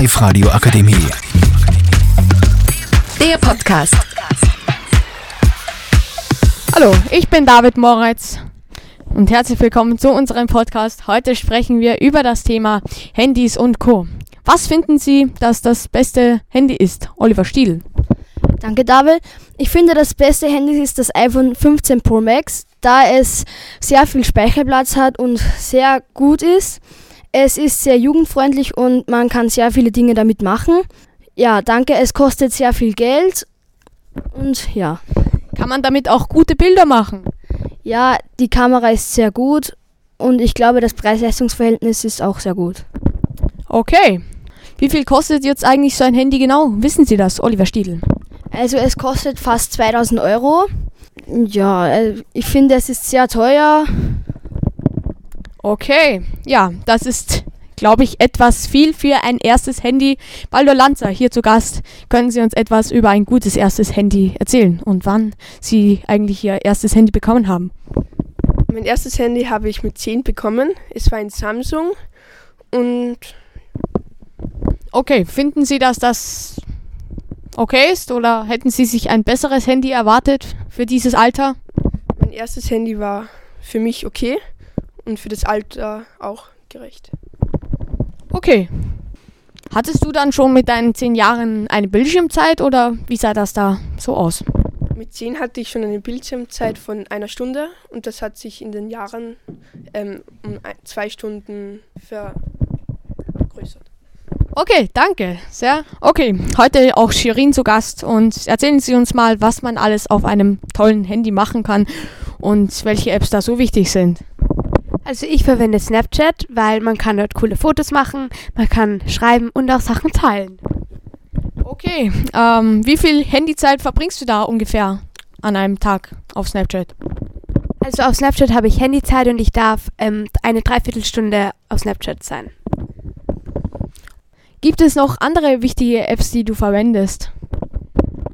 Live-Radio Akademie. Der Podcast. Hallo, ich bin David Moritz und herzlich willkommen zu unserem Podcast. Heute sprechen wir über das Thema Handys und Co. Was finden Sie, dass das beste Handy ist? Oliver Stiel. Danke, David. Ich finde, das beste Handy ist das iPhone 15 Pro Max, da es sehr viel Speicherplatz hat und sehr gut ist. Es ist sehr jugendfreundlich und man kann sehr viele Dinge damit machen. Ja, danke. Es kostet sehr viel Geld und ja. Kann man damit auch gute Bilder machen? Ja, die Kamera ist sehr gut und ich glaube, das Preis-Leistungs-Verhältnis ist auch sehr gut. Okay. Wie viel kostet jetzt eigentlich so ein Handy genau? Wissen Sie das, Oliver Stiedl? Also es kostet fast 2000 Euro. Ja, äh, ich finde, es ist sehr teuer. Okay, ja, das ist, glaube ich, etwas viel für ein erstes Handy. Baldo Lanzer, hier zu Gast. Können Sie uns etwas über ein gutes erstes Handy erzählen und wann Sie eigentlich Ihr erstes Handy bekommen haben? Mein erstes Handy habe ich mit 10 bekommen. Es war ein Samsung und Okay, finden Sie, dass das okay ist oder hätten Sie sich ein besseres Handy erwartet für dieses Alter? mein erstes Handy war für mich okay und für das Alter auch gerecht. Okay. Hattest du dann schon mit deinen zehn Jahren eine Bildschirmzeit oder wie sah das da so aus? Mit 10 hatte ich schon eine Bildschirmzeit von einer Stunde und das hat sich in den Jahren ähm, um zwei Stunden vergrößert. Okay, danke. Sehr. Okay, heute auch Shirin zu Gast und erzählen Sie uns mal, was man alles auf einem tollen Handy machen kann und welche Apps da so wichtig sind. Also ich verwende Snapchat, weil man kann dort coole Fotos machen, man kann schreiben und auch Sachen teilen. Okay, ähm, wie viel Handyzeit verbringst du da ungefähr an einem Tag auf Snapchat? Also auf Snapchat habe ich Handyzeit und ich darf ähm, eine Dreiviertelstunde auf Snapchat sein. Gibt es noch andere wichtige Apps, die du verwendest?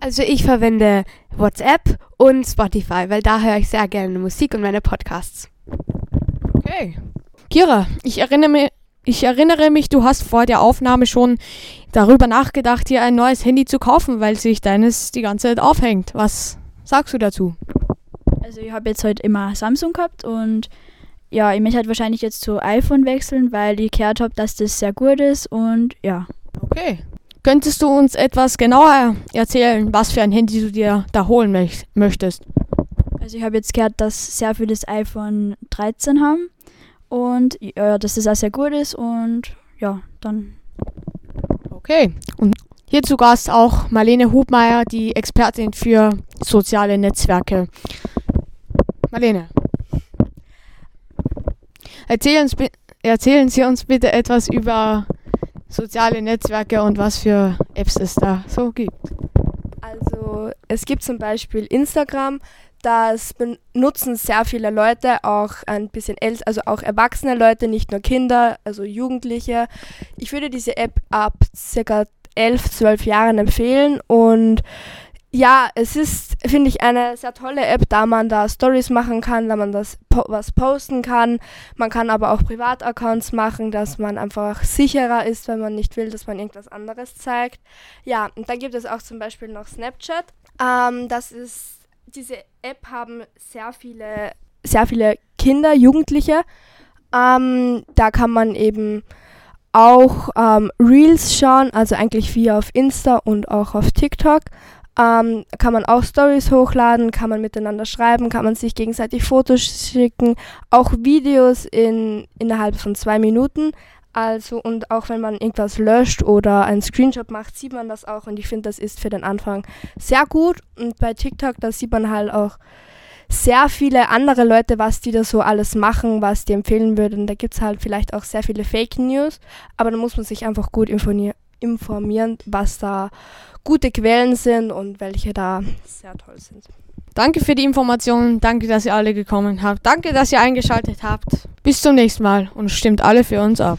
Also ich verwende WhatsApp und Spotify, weil da höre ich sehr gerne Musik und meine Podcasts. Okay. Kira, ich erinnere, mich, ich erinnere mich, du hast vor der Aufnahme schon darüber nachgedacht, dir ein neues Handy zu kaufen, weil sich deines die ganze Zeit aufhängt. Was sagst du dazu? Also ich habe jetzt heute immer Samsung gehabt und ja, ich möchte halt wahrscheinlich jetzt zu iPhone wechseln, weil ich gehört habe, dass das sehr gut ist und ja. Okay. Könntest du uns etwas genauer erzählen, was für ein Handy du dir da holen möch möchtest? Also ich habe jetzt gehört, dass sehr viele das iPhone 13 haben und ja, dass das auch sehr gut ist und ja, dann Okay. Und hier zu Gast auch Marlene Hubmeier, die Expertin für soziale Netzwerke. Marlene. Erzählen, uns erzählen Sie uns bitte etwas über soziale Netzwerke und was für Apps es da so gibt. Also es gibt zum Beispiel Instagram, das benutzen sehr viele Leute, auch ein bisschen älter, also auch erwachsene Leute, nicht nur Kinder, also Jugendliche. Ich würde diese App ab circa 11, 12 Jahren empfehlen und ja, es ist, finde ich, eine sehr tolle App, da man da Stories machen kann, da man das po was posten kann. Man kann aber auch Privataccounts machen, dass man einfach sicherer ist, wenn man nicht will, dass man irgendwas anderes zeigt. Ja, und dann gibt es auch zum Beispiel noch Snapchat. Ähm, das ist, diese App haben sehr viele, sehr viele Kinder, Jugendliche. Ähm, da kann man eben auch ähm, Reels schauen, also eigentlich wie auf Insta und auch auf TikTok. Ähm, kann man auch Stories hochladen, kann man miteinander schreiben, kann man sich gegenseitig Fotos schicken, auch Videos in, innerhalb von zwei Minuten. Also und auch wenn man irgendwas löscht oder einen Screenshot macht, sieht man das auch und ich finde, das ist für den Anfang sehr gut. Und bei TikTok, da sieht man halt auch sehr viele andere Leute, was die da so alles machen, was die empfehlen würden. Da gibt es halt vielleicht auch sehr viele Fake News, aber da muss man sich einfach gut informieren, was da gute Quellen sind und welche da sehr toll sind. Danke für die Informationen, danke, dass ihr alle gekommen habt, danke, dass ihr eingeschaltet habt. Bis zum nächsten Mal und stimmt alle für uns ab.